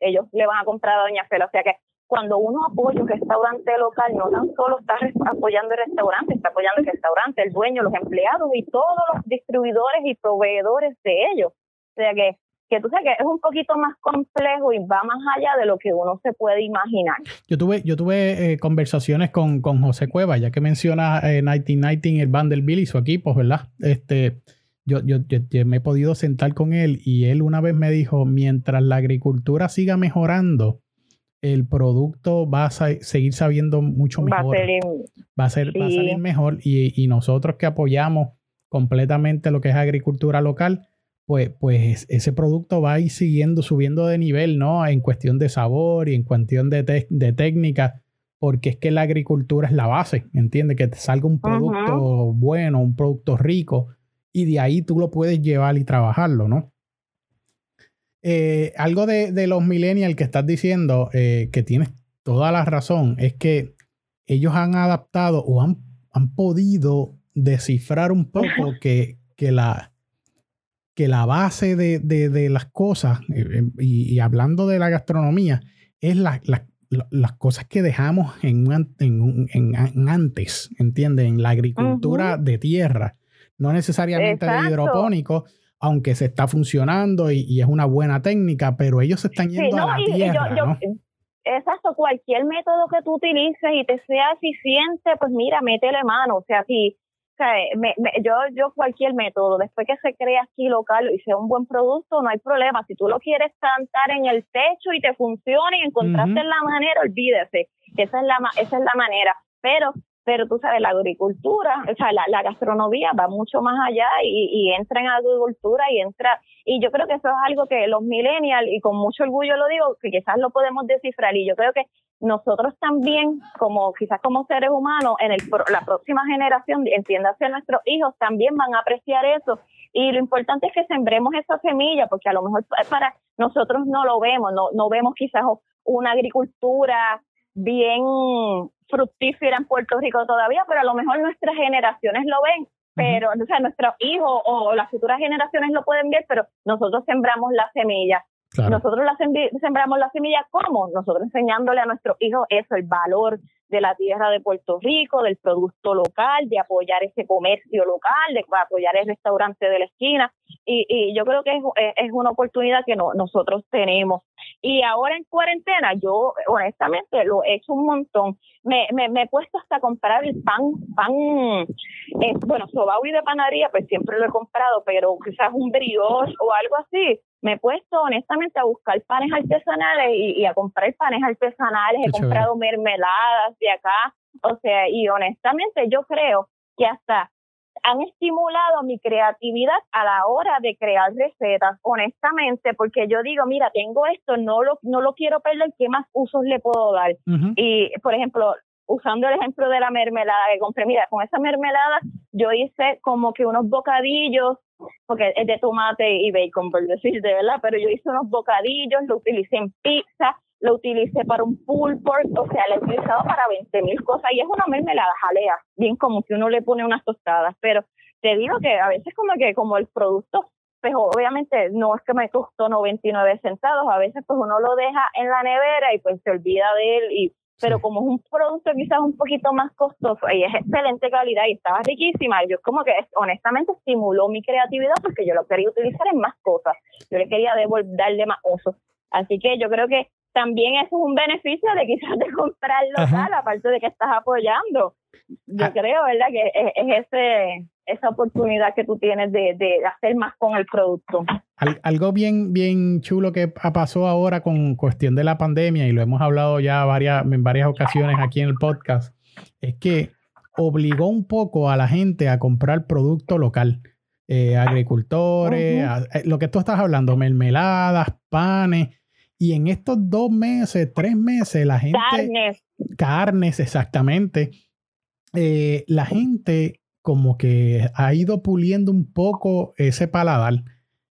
B: ellos le van a comprar a Doña Fela. O sea que cuando uno apoya un restaurante local, no tan solo está apoyando el restaurante, está apoyando el restaurante, el dueño, los empleados y todos los distribuidores y proveedores de ellos. O sea que que tú sabes que es un poquito más complejo y va más allá de lo que uno se puede imaginar.
A: Yo tuve, yo tuve eh, conversaciones con, con, José Cueva, ya que menciona eh, 1919, el Vanderbilt y su equipo, ¿verdad? Este, yo, yo, yo, me he podido sentar con él y él una vez me dijo, mientras la agricultura siga mejorando, el producto va a seguir sabiendo mucho mejor. Va a, ser, va a salir mejor y, y nosotros que apoyamos completamente lo que es agricultura local, pues, pues ese producto va a ir siguiendo, subiendo de nivel, ¿no? En cuestión de sabor y en cuestión de, de técnica, porque es que la agricultura es la base, ¿entiendes? Que te salga un producto bueno, un producto rico, y de ahí tú lo puedes llevar y trabajarlo, ¿no? Eh, algo de, los millennials que estás diciendo, eh, que tienes toda la razón, es que ellos han adaptado o han, han podido descifrar un poco que, que la, que la base de, las cosas, eh, y, hablando de la gastronomía, es las cosas que dejamos en, en, antes, ¿entiendes? En la agricultura de tierra, no necesariamente de hidropónico, aunque se está funcionando y, es una buena técnica, pero ellos se están yendo a la tierra,
B: Exacto, cualquier método que tú utilices y te sea eficiente, pues mira, métele mano. O sea, si me, yo, yo cualquier método, después que se crea aquí local y sea un buen producto, no hay problema. Si tú lo quieres plantar en el techo y te funciona y encontraste la manera, olvídese. Esa es la, esa es la manera. Pero pero tú sabes, la agricultura, o sea, la, la gastronomía va mucho más allá y, y, entra en agricultura y entra, y yo creo que eso es algo que los millennials, y con mucho orgullo lo digo, que quizás lo podemos descifrar, y yo creo que nosotros también, como quizás como seres humanos, en el, la próxima generación, entiéndase nuestros hijos, también van a apreciar eso, y lo importante es que sembremos esa semilla, porque a lo mejor para nosotros no lo vemos, no, no vemos quizás una agricultura bien fructífera en Puerto Rico todavía, pero a lo mejor nuestras generaciones lo ven, pero, o sea, nuestros hijos o las futuras generaciones lo pueden ver, pero nosotros sembramos la semilla. Nosotros la sembramos la semilla, ¿cómo? Nosotros enseñándole a nuestros hijos eso, el valor de la tierra de Puerto Rico, del producto local, de apoyar ese comercio local, de apoyar el restaurante de la esquina. Y, y yo creo que es, es una oportunidad que no, nosotros tenemos. Y ahora en cuarentena, yo honestamente lo he hecho un montón. Me, me, me he puesto hasta a comprar el pan, pan, eh, bueno, sobao y de panadería, pues siempre lo he comprado, pero quizás un brioche o algo así. Me he puesto honestamente a buscar panes artesanales y, a comprar panes artesanales. he comprado mermeladas de acá. O sea, y honestamente yo creo que hasta han estimulado mi creatividad a la hora de crear recetas, honestamente, porque yo digo, mira, tengo esto, no lo, no lo quiero perder, ¿qué más usos le puedo dar? Y, por ejemplo, usando el ejemplo de la mermelada que compré, mira, con esa mermelada yo hice como que unos bocadillos, porque es de tomate y bacon, por decir de verdad, pero yo hice unos bocadillos, lo utilicé en pizza, lo utilicé para un pulled pork, o sea, lo he utilizado para 20 mil cosas y es una mermelada jalea, bien como que uno le pone unas tostadas, pero te digo que a veces como que como el producto, pues obviamente no es que me costó 99 centavos, a veces pues uno lo deja en la nevera y pues se olvida de él y pero como es un producto quizás un poquito más costoso y es excelente calidad y estaba riquísima, yo como que honestamente estimuló mi creatividad porque yo lo quería utilizar en más cosas, yo le quería darle más uso. Así que yo creo que también eso es un beneficio de quizás de comprar local, aparte de que estás apoyando. Yo ah. creo, ¿verdad? Que es, ese esa oportunidad que tú tienes de, de hacer más con el producto.
A: algo bien, bien chulo que pasó ahora con cuestión de la pandemia, y lo hemos hablado ya varias, en varias ocasiones aquí en el podcast, es que obligó un poco a la gente a comprar producto local. Eh, agricultores, eh, lo que tú estás hablando, mermeladas, panes, y en estos dos meses, tres meses, la gente...
B: Carnes.
A: Carnes, exactamente. Eh, la gente como que ha ido puliendo un poco ese paladar.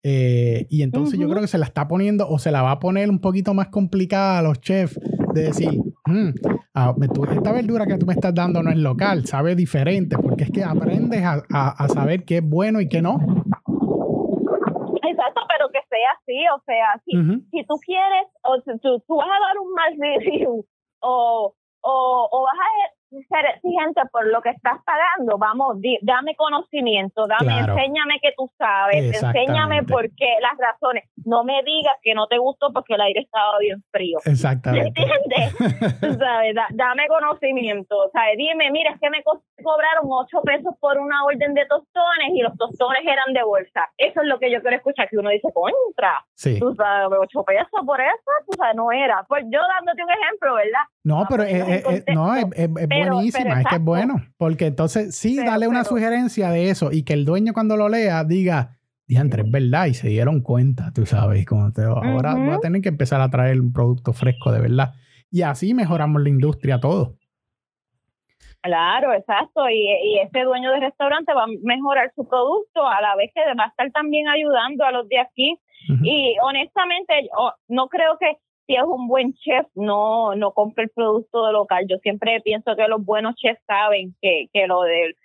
A: Eh, y entonces yo creo que se la está poniendo o se la va a poner un poquito más complicada a los chefs de decir, Mm, ah, esta verdura que tú me estás dando no es local, sabe diferente, porque es que aprendes a, a, saber qué es bueno y qué no. [LAUGHS]
B: Pero que sea así, o sea, si, si tú quieres, o si tú, tú, vas a dar un mal review, o, o, o vas a ser exigente por lo que estás pagando, vamos, dame conocimiento, dame, enséñame que tú sabes, enséñame por qué, las razones. No me digas que no te gustó porque el aire estaba bien frío.
A: Exactamente.
B: ¿Entiendes? [LAUGHS] ¿Sabes? dame conocimiento. ¿Sabes? Dime, mira, es que me cobraron 8 pesos por una orden de tostones y los tostones eran de bolsa. Eso es lo que yo quiero escuchar, que uno dice, contra.
A: Sí.
B: Tú sabes, 8 pesos por eso, tú sabes, no era. Pues yo dándote un ejemplo, ¿verdad?
A: No, pero, no, es, buenísima, es que es bueno. Porque entonces sí, dale una sugerencia de eso y que el dueño cuando lo lea diga, diantre, es verdad, y se dieron cuenta, tú sabes, como te, ahora voy a tener que empezar a traer un producto fresco de verdad. Y así mejoramos la industria todo.
B: Claro, exacto. Y, y ese dueño de restaurante va a mejorar su producto a la vez que va a estar también ayudando a los de aquí. Y honestamente, no creo que si es un buen chef, no, no compre el producto de local. Yo siempre pienso que los buenos chefs saben que, que lo del,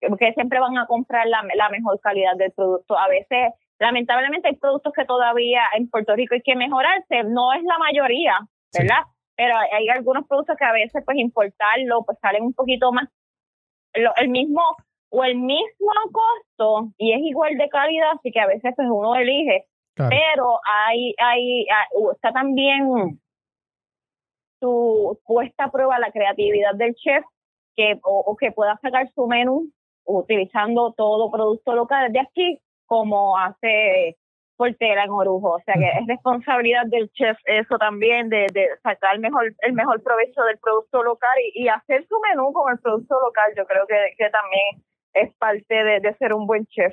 B: que siempre van a comprar la, la mejor calidad del producto. A veces, lamentablemente, hay productos que todavía en Puerto Rico hay que mejorarse. No es la mayoría, ¿verdad? Pero hay, algunos productos que a veces, pues, importarlo, pues, salen un poquito más, el mismo o el mismo costo y es igual de calidad, así que a veces, pues, uno elige pero hay, hay, está también su puesta a prueba la creatividad del chef que o, que pueda sacar su menú utilizando todo producto local de aquí como hace Portera en Orujo. O sea que es responsabilidad del chef eso también de, de sacar el mejor, el mejor provecho del producto local y, y hacer su menú con el producto local. Yo creo que, que también es parte de, ser un buen chef.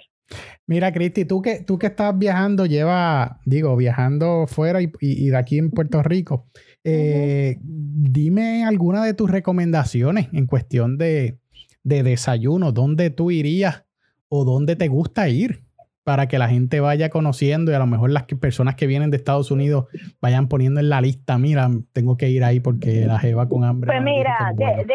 A: Mira, Cristi, tú que, tú que estás viajando, lleva, digo, viajando fuera y, de aquí en Puerto Rico, eh, dime alguna de tus recomendaciones en cuestión de, desayuno, dónde tú irías o dónde te gusta ir para que la gente vaya conociendo y a lo mejor las personas que vienen de Estados Unidos vayan poniendo en la lista, mira, tengo que ir ahí porque la jeva con hambre.
B: Pues mira, de,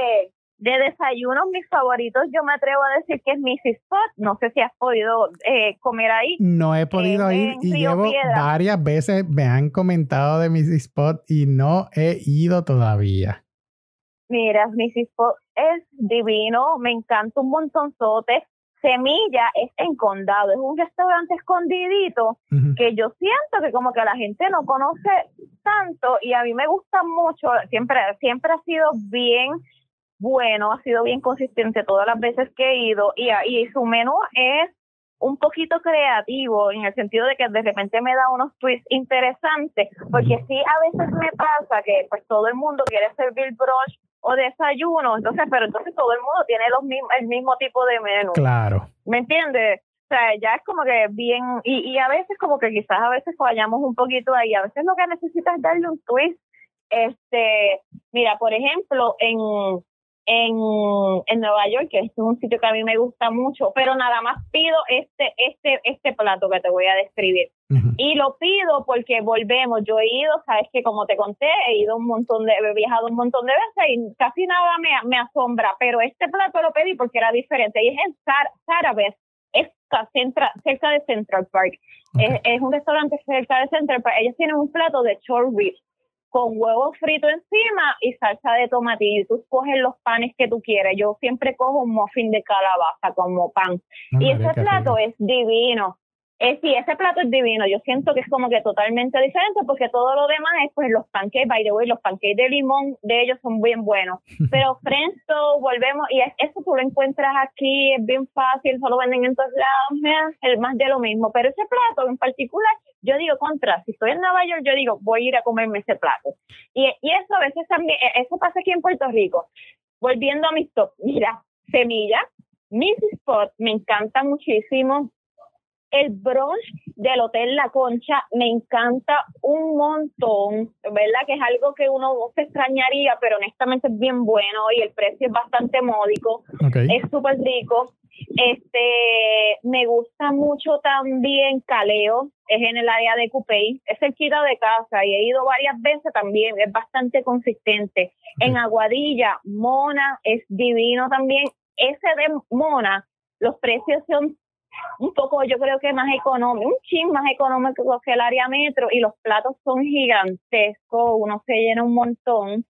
B: de desayunos, mis favoritos, yo me atrevo a decir que es Mrs. Spot. No sé si has podido eh, comer ahí.
A: No he podido ir y llevo varias veces, me han comentado de Mrs. Spot y no he ido todavía.
B: Mira, Mrs. Spot es divino, me encanta un montonzote. Semilla es en Condado, es un restaurante escondidito que yo siento que como que la gente no conoce tanto y a mí me gusta mucho, siempre, siempre ha sido bien bueno, ha sido bien consistente todas las veces que he ido y, y su menú es un poquito creativo en el sentido de que de repente me da unos twists interesantes, porque sí a veces me pasa que pues todo el mundo quiere servir brunch o desayuno, entonces, pero entonces todo el mundo tiene los mismos, el mismo tipo de menú.
A: Claro.
B: ¿Me entiendes? O sea, ya es como que bien, y, y a veces como que quizás a veces fallamos un poquito ahí, a veces lo que necesitas es darle un twist. Este, mira, por ejemplo, en en, en Nueva York, que es un sitio que a mí me gusta mucho, pero nada más pido este, este, este plato que te voy a describir. Y lo pido porque volvemos, yo he ido, sabes que como te conté, he ido un montón de, he viajado un montón de veces y casi nada me, me asombra, pero este plato lo pedí porque era diferente y es en Sar es cerca de Central Park. Es, es, un restaurante cerca de Central Park. Ellos tienen un plato de short ribs con huevo frito encima y salsa de tomate. Y tú coges los panes que tú quieres. Yo siempre cojo un muffin de calabaza como pan. y ese plato es divino. Eh, sí, ese plato es divino. Yo siento que es como que totalmente diferente porque todo lo demás es pues los pancakes, by the way, los pancakes de limón de ellos son bien buenos. [LAUGHS] Pero Frenzo, volvemos, y eso tú lo encuentras aquí, es bien fácil, solo venden en todos lados, es más de lo mismo. Pero ese plato en particular, yo digo contra, si estoy en Nueva York, yo digo, voy a ir a comerme ese plato. Y, eso a veces también, e, eso pasa aquí en Puerto Rico. Volviendo a mis top, mira, semilla, Mrs. Spot, me encanta muchísimo El brunch del Hotel La Concha me encanta un montón, ¿verdad? Que es algo que uno se extrañaría, pero honestamente es bien bueno y el precio es bastante módico. Es súper rico. Este, me gusta mucho también Caleo, es en el área de Cupey, es cerquita de casa y he ido varias veces también, es bastante consistente. En Aguadilla, Mona, es divino también. Ese de Mona, los precios son un poco, yo creo que más económico, un chin más económico que el área metro y los platos son gigantescos, uno se llena un montón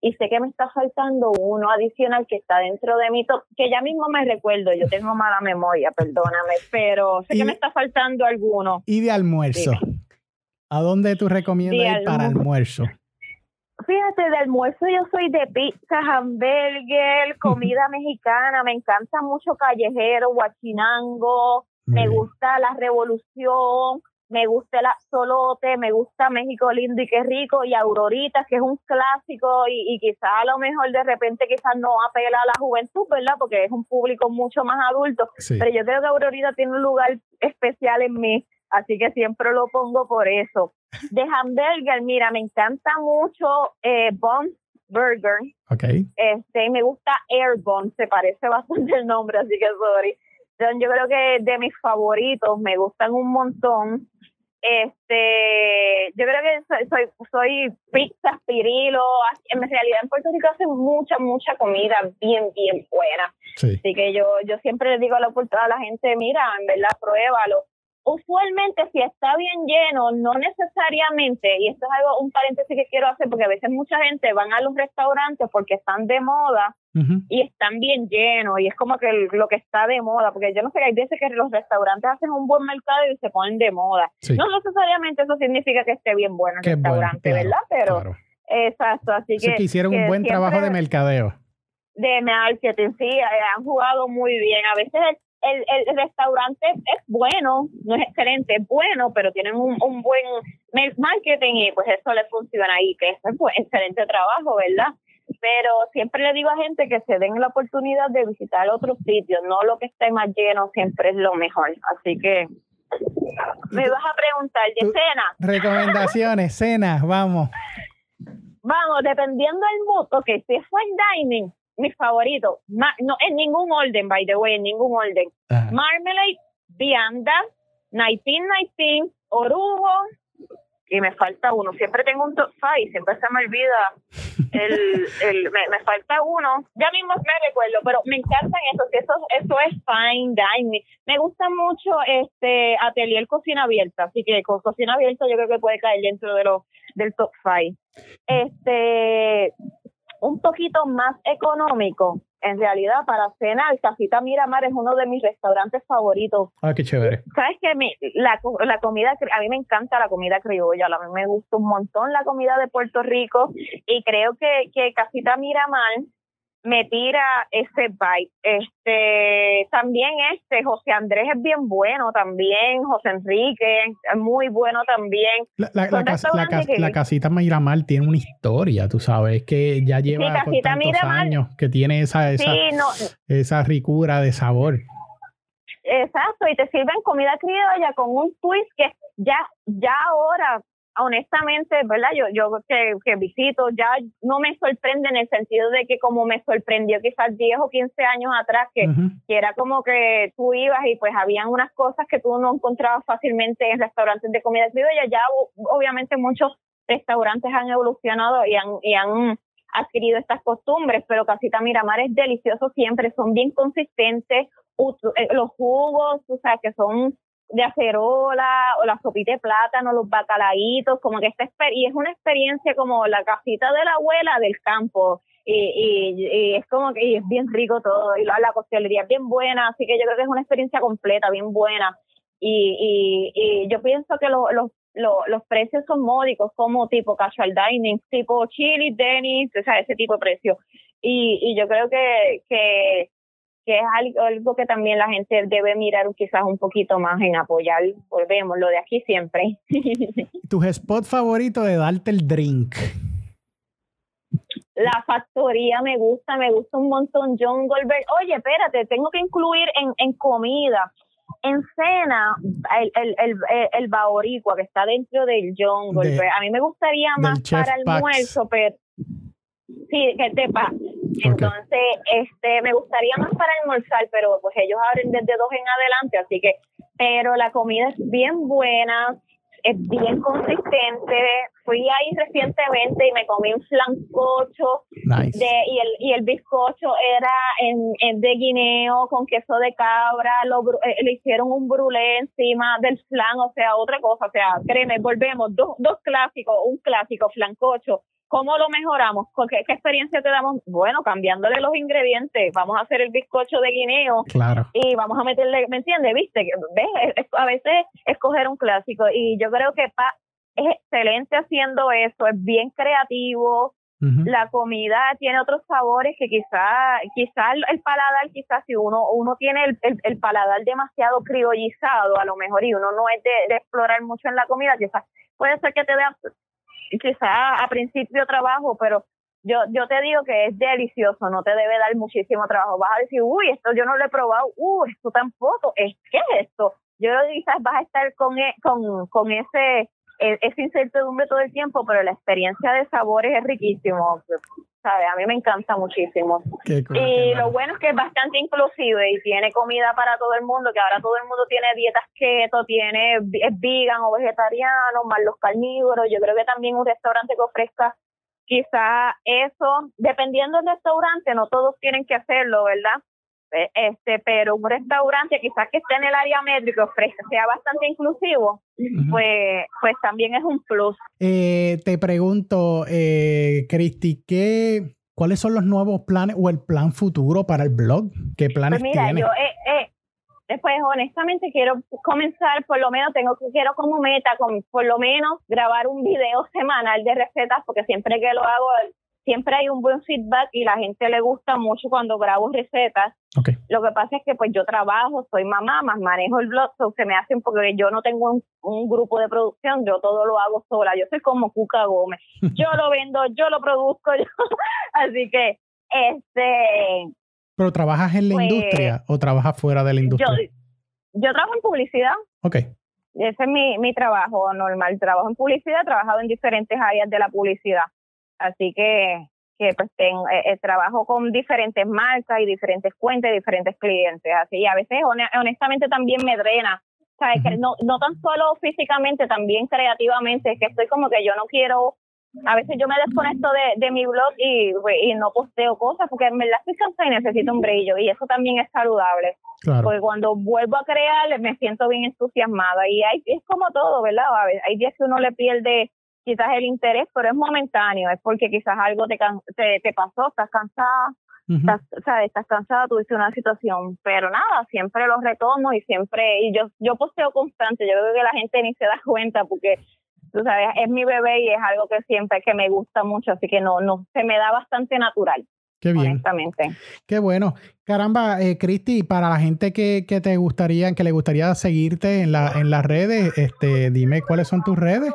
B: y sé que me está faltando uno adicional que está dentro de mi top, que ya mismo me recuerdo, yo tengo mala memoria, perdóname, pero sé que me está faltando alguno.
A: ¿Y de almuerzo? ¿A dónde tú recomiendas ir para almuerzo?
B: Fíjate, de almuerzo yo soy de pizza, hamburger, comida mexicana, me encanta mucho callejero, guachinango, me gusta la revolución, me gusta el absolote, me gusta México lindo y qué rico, y Aurorita, que es un clásico, y, y quizás a lo mejor de repente quizás no apela a la juventud, ¿verdad? Porque es un público mucho más adulto, pero yo creo que Aurorita tiene un lugar especial en mí, así que siempre lo pongo por eso. De hamburger, mira, me encanta mucho eh, Burger.
A: Okay.
B: Este, me gusta Air se parece bastante el nombre, así que sorry. Yo creo que de mis favoritos, me gustan un montón. Este, yo creo que soy, soy, soy pizza, pirilo. En realidad en Puerto Rico hacen mucha, mucha comida bien, bien buena. Así que yo, yo siempre le digo a la, a la gente, mira, en verdad, pruébalo. Usualmente si está bien lleno, no necesariamente, y esto es algo, un paréntesis que quiero hacer, porque a veces mucha gente van a los restaurantes porque están de moda y están bien llenos y es como que lo que está de moda, porque yo no sé, hay veces que los restaurantes hacen un buen mercado y se ponen de moda. No necesariamente eso significa que esté bien bueno el restaurante, ¿verdad? Pero exacto, así que,
A: hicieron un buen trabajo de mercadeo.
B: De marketing, sí, eh, han jugado muy bien. A veces el, el, restaurante es bueno, no es excelente, es bueno, pero tienen un, un buen marketing y pues eso le funciona ahí, que es un excelente trabajo, ¿verdad? pero siempre le digo a gente que se den la oportunidad de visitar otros sitios, no lo que esté más lleno siempre es lo mejor. Así que me vas a preguntar de cena.
A: Recomendaciones, cena, vamos.
B: Vamos, dependiendo del mood, ok, si es fine dining, mi favorito, no en ningún orden, by the way, en ningún orden. Marmalade, Vianda, 1919, Orugo, y me falta uno. Siempre tengo un top five, siempre se me olvida el, [LAUGHS] el me, falta uno. Ya mismo me recuerdo, pero me encantan esos, eso, eso es fine dining. Me gusta mucho este atelier cocina abierta, así que con cocina abierta yo creo que puede caer dentro de los del top five. Este un poquito más económico en realidad para cenar, Casita Miramar es uno de mis restaurantes favoritos.
A: Ah, qué chévere.
B: Sabes que la, la comida, a mí me encanta la comida criolla, a mí me gusta un montón la comida de Puerto Rico y creo que, que Casita Miramar me tira ese bite. Este, también este, José Andrés es bien bueno también, José Enrique es muy bueno también.
A: La, la, la, casita Miramar tiene una historia, tú sabes, que ya lleva tantos años, que tiene esa, esa, esa ricura de sabor.
B: Exacto, y te sirven comida criolla con un twist que ya, ya ahora honestamente, ¿verdad? Yo, yo que, que, visito ya no me sorprende en el sentido de que como me sorprendió quizás 10 o 15 años atrás, que, que, era como que tú ibas y pues habían unas cosas que tú no encontrabas fácilmente en restaurantes de comida criolla. Ya obviamente muchos restaurantes han evolucionado y han, y han adquirido estas costumbres, pero Casita Miramar es delicioso siempre, son bien consistentes, eh, los jugos, o sea, que son de acerola o la sopita de plátano, los bacalaitos, como que esta y es una experiencia como la casita de la abuela del campo y, y, es como que es bien rico todo y la, la es bien buena, así que yo creo que es una experiencia completa, bien buena. Y, y, yo pienso que los, los, los precios son módicos como tipo casual dining, tipo chili, denis, o sea, ese tipo de precio. Y, y yo creo que, que que es algo, que también la gente debe mirar quizás un poquito más en apoyar, volvemos, lo de aquí siempre. [LAUGHS]
A: ¿Tus spot favorito de darte el drink?
B: La factoría me gusta, me gusta un montón John Goldberg. Oye, espérate, tengo que incluir en, en comida en cena, el, el, el, el, baoricua que está dentro del jungle, pues, a mí me gustaría más para el almuerzo, pero sí, que Entonces, este, me gustaría más para almorzar, pero pues ellos abren desde dos en adelante, así que, pero la comida es bien buena, es bien consistente. Fui ahí recientemente y me comí un flancocho de, y, el, y el bizcocho era en, de guineo con queso de cabra, lo, eh, le hicieron un brulé encima del flan, o sea, otra cosa, o sea, créeme, volvemos, dos, dos clásicos, un clásico flancocho ¿Cómo lo mejoramos? ¿Qué, ¿Qué, experiencia te damos? Bueno, cambiándole los ingredientes. Vamos a hacer el bizcocho de guineo
A: claro.
B: y vamos a meterle, ¿me entiendes? ¿Viste? ¿Ves? A veces escoger un clásico y yo creo que Pa es excelente haciendo eso, es bien creativo. La comida tiene otros sabores que quizá, quizá el, paladar, quizás si uno, uno tiene el, el, paladar demasiado criollizado, a lo mejor, y uno no es de, de explorar mucho en la comida, quizás puede ser que te vea quizá a principio trabajo, pero yo, yo te digo que es delicioso, no te debe dar muchísimo trabajo. Vas a decir, uy, esto yo no lo he probado, uy, esto tampoco, es ¿qué es esto? Yo quizás vas a estar con, e, con, con ese, e, esa incertidumbre todo el tiempo, pero la experiencia de sabores es riquísimo. ¿Sabes? A mí me encanta muchísimo. y lo bueno es que es bastante inclusive y tiene comida para todo el mundo, que ahora todo el mundo tiene dietas keto, tiene es vegan o vegetariano, más los carnívoros. Yo creo que también un restaurante que ofrezca quizá eso, dependiendo del restaurante, no todos tienen que hacerlo, ¿verdad? Eh, este, pero un restaurante quizás que esté en el área ofrezca, sea bastante inclusivo, pues, pues también es un plus.
A: Eh, te pregunto, eh, Cristi, ¿qué, ¿cuáles son los nuevos planes o el plan futuro para el blog? ¿Qué planes
B: pues mira,
A: yo
B: eh, eh, pues honestamente quiero comenzar, por lo menos tengo que quiero como meta, con, por lo menos grabar un video semanal de recetas, porque siempre que lo hago siempre hay un buen feedback y la gente le gusta mucho cuando grabo recetas. Lo que pasa es que pues yo trabajo, soy mamá, más manejo el blog, se me hace un poco que yo no tengo un, grupo de producción, yo todo lo hago sola, yo soy como Cuca Gómez, [LAUGHS] yo lo vendo, yo lo produzco, [LAUGHS] así que este...
A: ¿Pero trabajas en la pues, industria o trabajas fuera de la industria?
B: Yo, trabajo en publicidad.
A: Ok.
B: Ese es mi, mi trabajo normal, trabajo en publicidad, he trabajado en diferentes áreas de la publicidad. Así que, que pues tengo, eh, eh, trabajo con diferentes marcas y diferentes cuentas y diferentes clientes. Así, y a veces honestamente también me drena. ¿Sabes? que no, no tan solo físicamente, también creativamente, es que estoy como que yo no quiero a veces yo me desconecto de, de mi blog y, pues, y, no posteo cosas porque me las estoy cansada y necesito un brillo y eso también es saludable. Porque cuando vuelvo a crear me siento bien entusiasmada y hay, es como todo, ¿verdad? A ver, hay días que uno le pierde quizás el interés, pero es momentáneo, es porque quizás algo te, te, te pasó, estás cansada, estás, ¿sabes? estás cansada, tuviste una situación, pero nada, siempre los retomo y siempre, y yo, yo posteo constante, yo creo que la gente ni se da cuenta porque, tú sabes, es mi bebé y es algo que siempre, que me gusta mucho, así que no, no, se me da bastante natural.
A: Qué bien.
B: Honestamente.
A: Qué bueno. Caramba, eh, Cristi, para la gente que, que te gustaría, que le gustaría seguirte en, la, en las redes, este, dime cuáles son tus redes.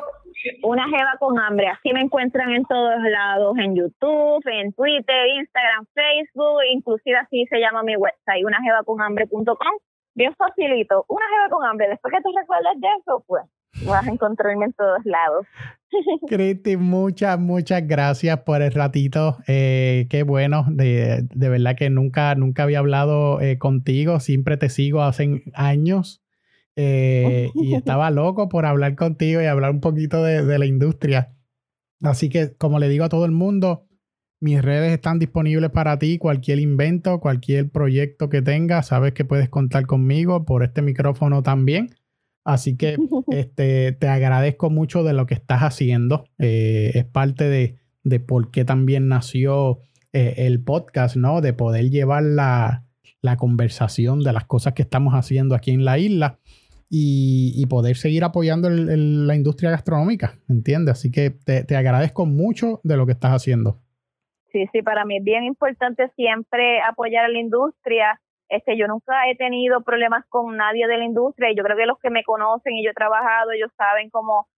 B: Una Jeva con hambre. Así me encuentran en todos lados, en YouTube, en Twitter, Instagram, Facebook, inclusive así se llama mi website, unajevaconhambre.com. Bien facilito. Una Jeva con hambre. Después que te recuerdes de eso, pues vas a encontrarme en todos lados. [LAUGHS]
A: Cristi, muchas, muchas gracias por el ratito. Eh, qué bueno, de, de, verdad que nunca, nunca había hablado eh, contigo, siempre te sigo hace años eh, y estaba loco por hablar contigo y hablar un poquito de, la industria. Así que, como le digo a todo el mundo, mis redes están disponibles para ti. Cualquier invento, cualquier proyecto que tengas, sabes que puedes contar conmigo por este micrófono también. Así que [LAUGHS] este, te agradezco mucho de lo que estás haciendo. Eh, es parte de, de, por qué también nació eh, el podcast, ¿no? De poder llevar la, la conversación de las cosas que estamos haciendo aquí en la isla y, poder seguir apoyando la industria gastronómica, ¿entiendes? Así que te, agradezco mucho de lo que estás haciendo.
B: Sí, sí, para mí es bien importante siempre apoyar a la industria. Este, yo nunca he tenido problemas con nadie de la industria y yo creo que los que me conocen y yo he trabajado, ellos saben cómo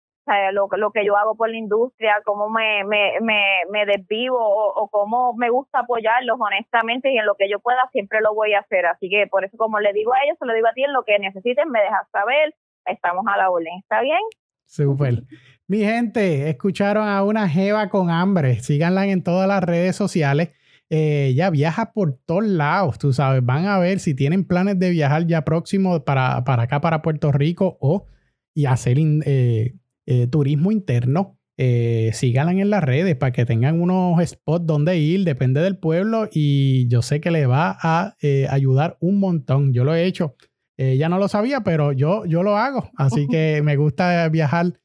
B: lo, lo que yo hago por la industria, cómo me, me, me, me desvivo o, cómo me gusta apoyarlos honestamente y en lo que yo pueda siempre lo voy a hacer. Así que por eso como le digo a ellos, se lo digo a ti, en lo que necesiten me dejas saber, estamos a la orden, ¿está bien?
A: Súper. Mi gente, escucharon a una Jeva con hambre. Síganla en todas las redes sociales. Eh, ella viaja por todos lados, tú sabes. Van a ver si tienen planes de viajar ya próximo para, para acá, para Puerto Rico o y hacer eh, eh, turismo interno. síganla en las redes para que tengan unos spots donde ir, depende del pueblo y yo sé que le va a ayudar un montón. Yo lo he hecho. Ella no lo sabía, pero yo, yo lo hago. Así [LAUGHS] que me gusta viajar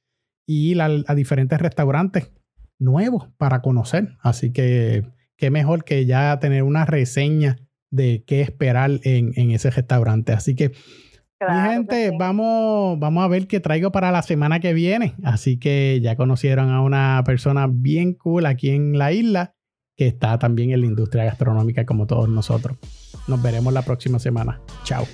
A: y ir a, diferentes restaurantes nuevos para conocer. Así que qué mejor que ya tener una reseña de qué esperar en, ese restaurante. Así que, mi gente, vamos, vamos a ver qué traigo para la semana que viene. Así que ya conocieron a una persona bien cool aquí en la isla que está también en la industria gastronómica como todos nosotros. Nos veremos la próxima semana. Chao.